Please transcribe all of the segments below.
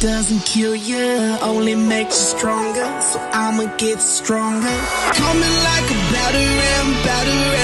doesn't kill you, only makes you stronger. So I'ma get stronger. Coming like a battering, battering.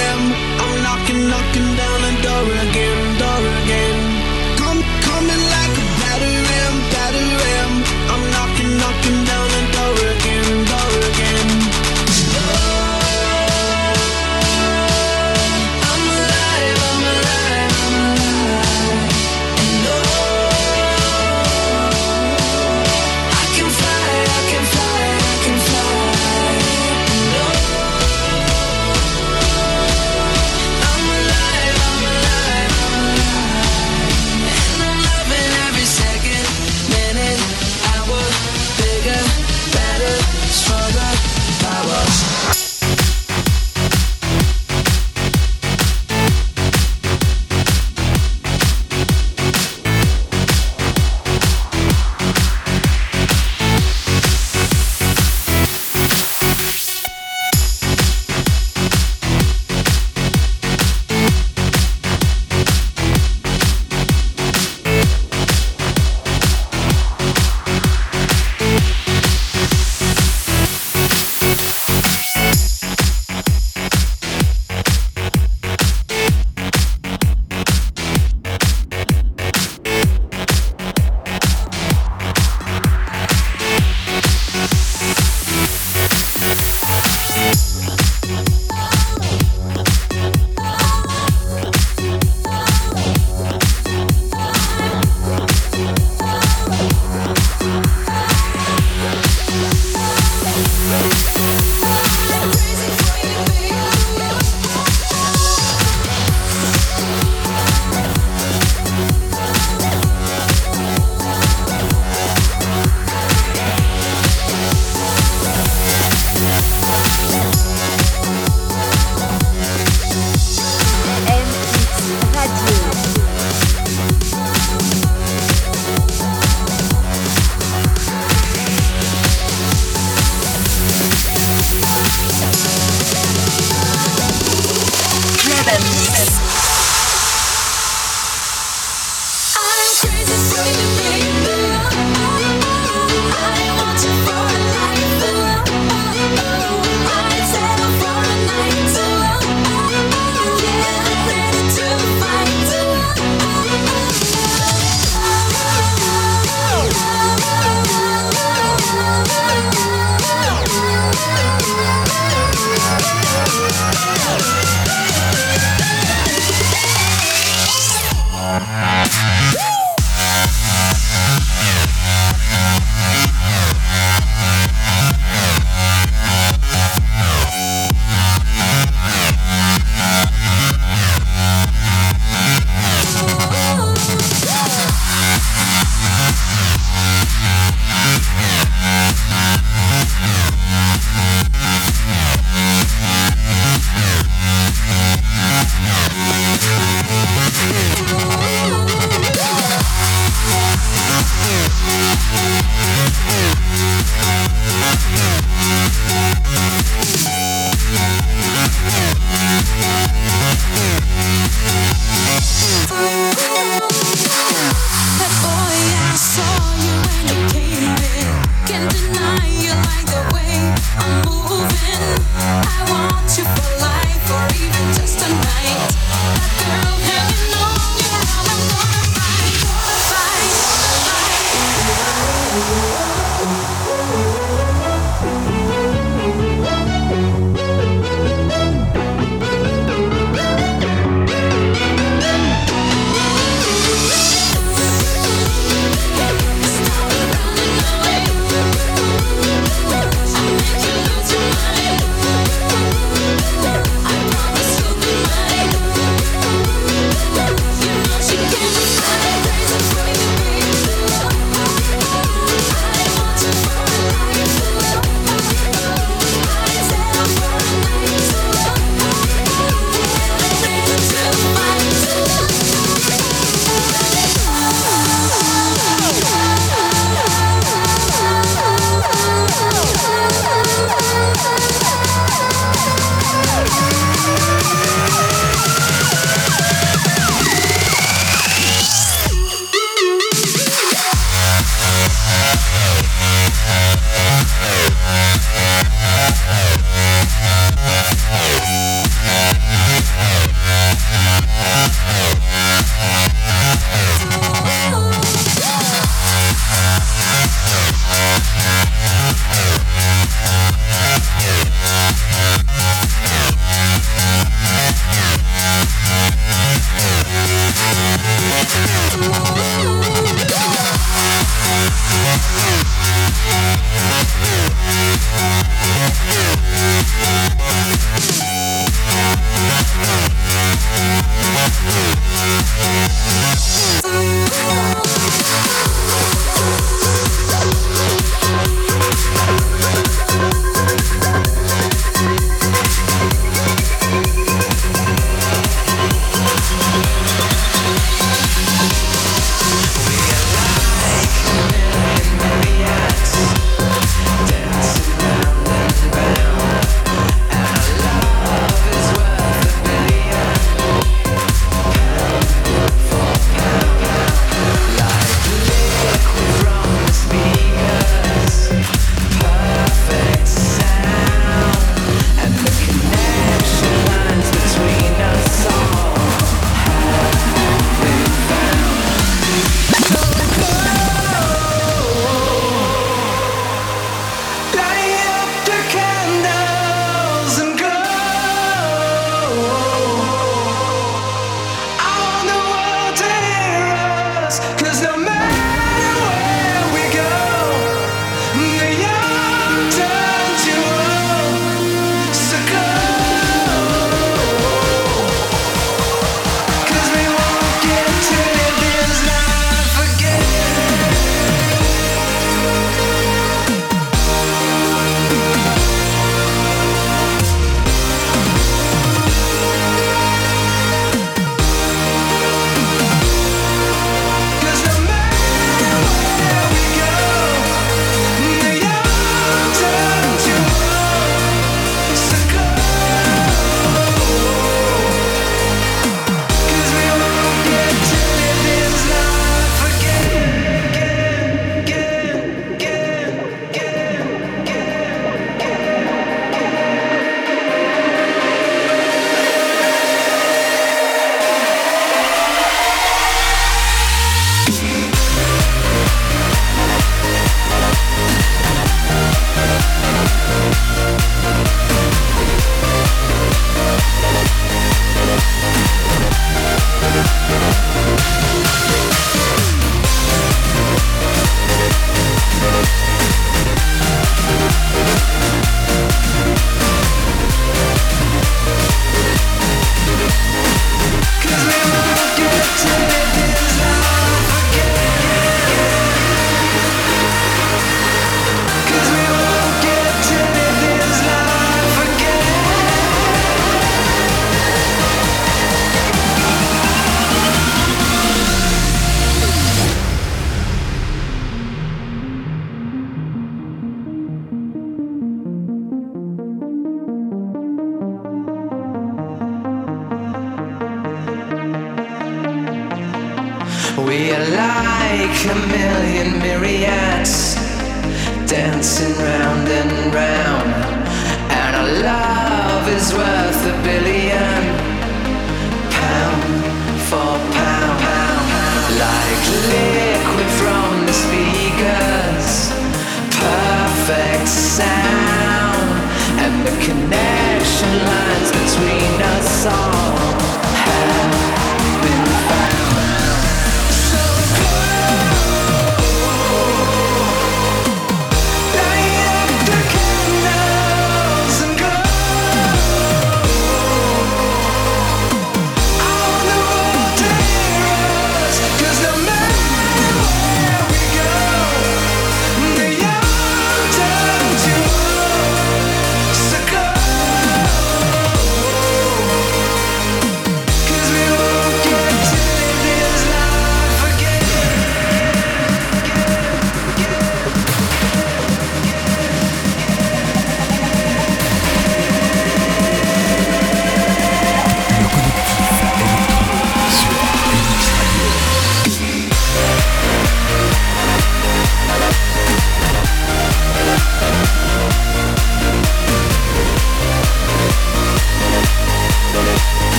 We'll.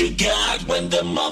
You got when the motherfucking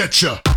Sketcher.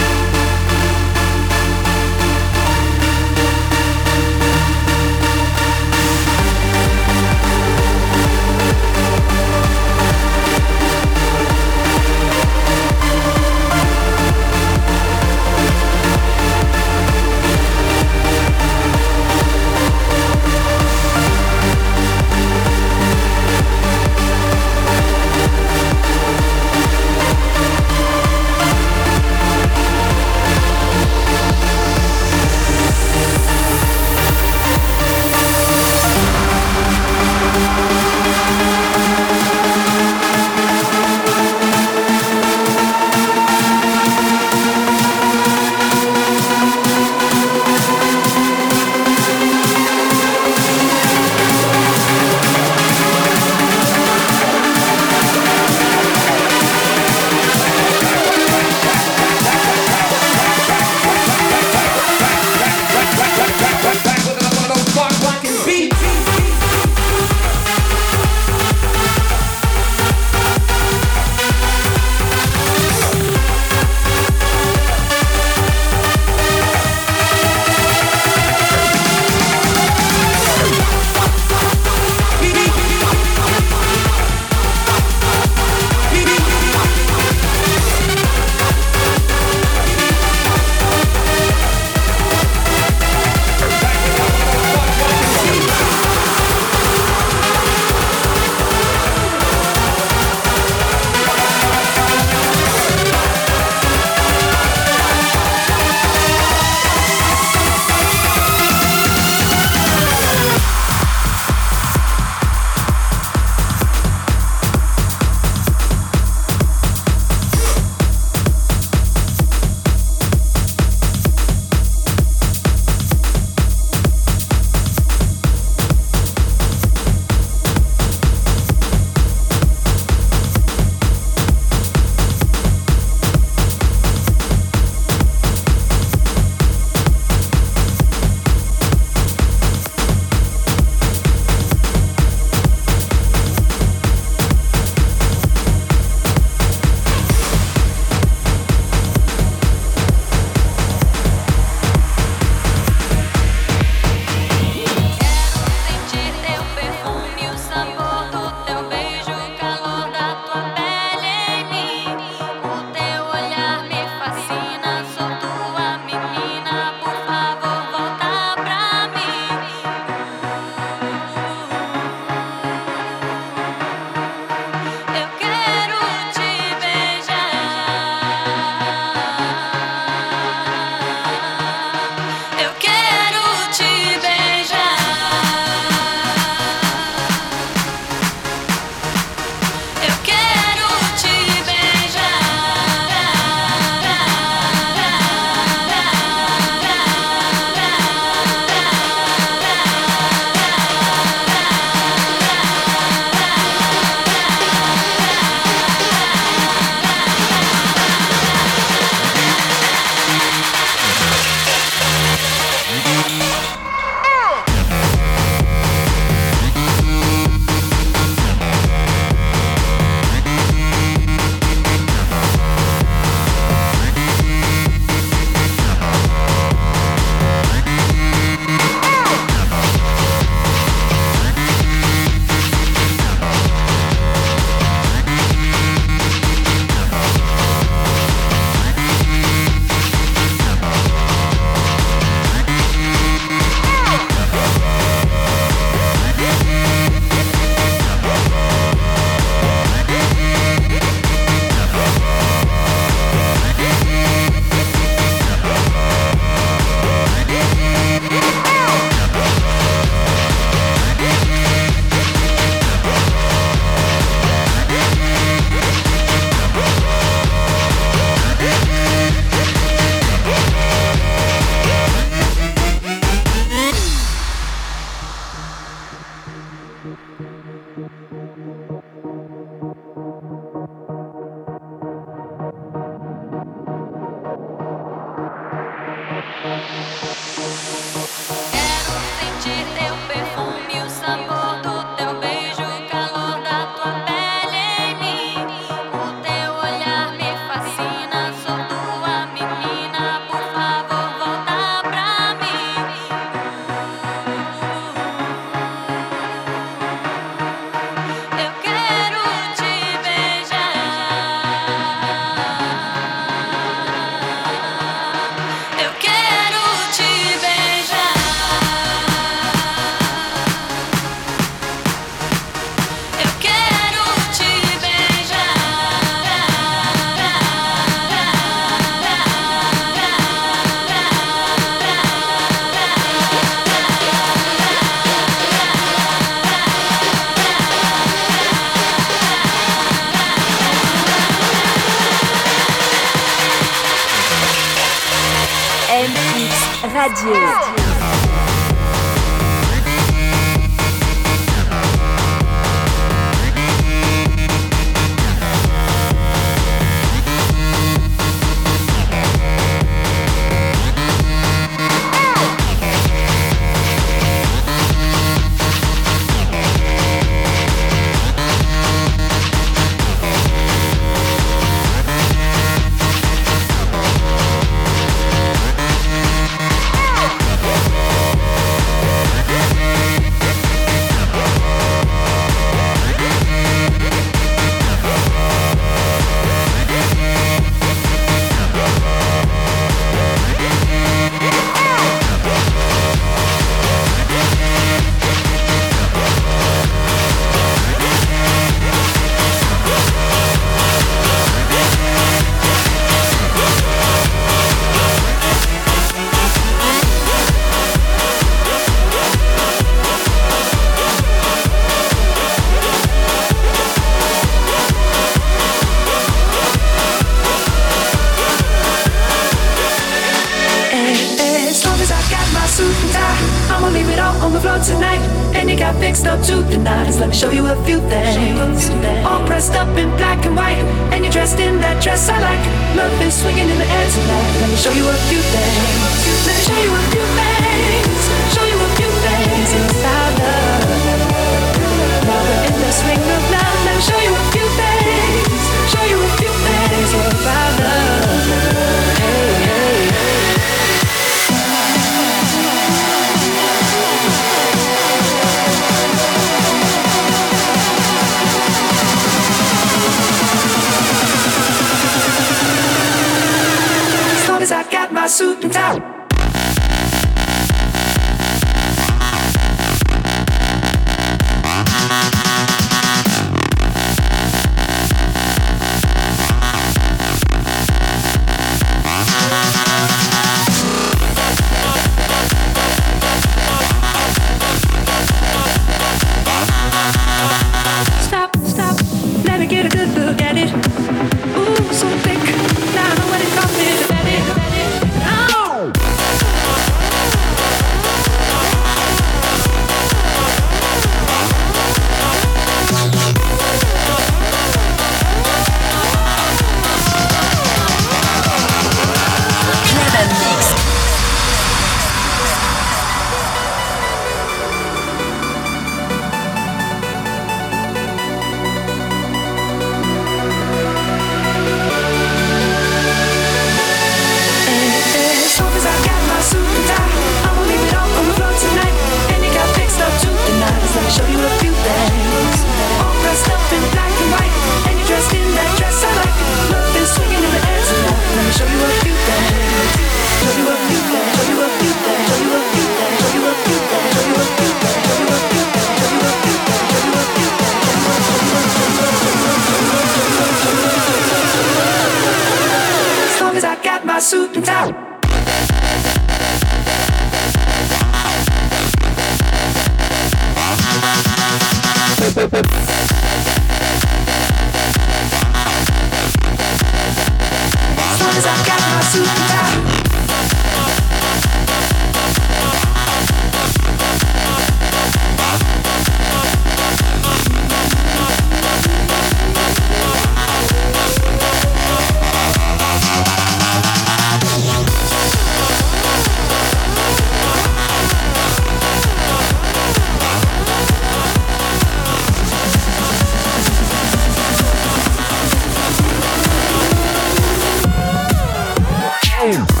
Time.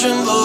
passion,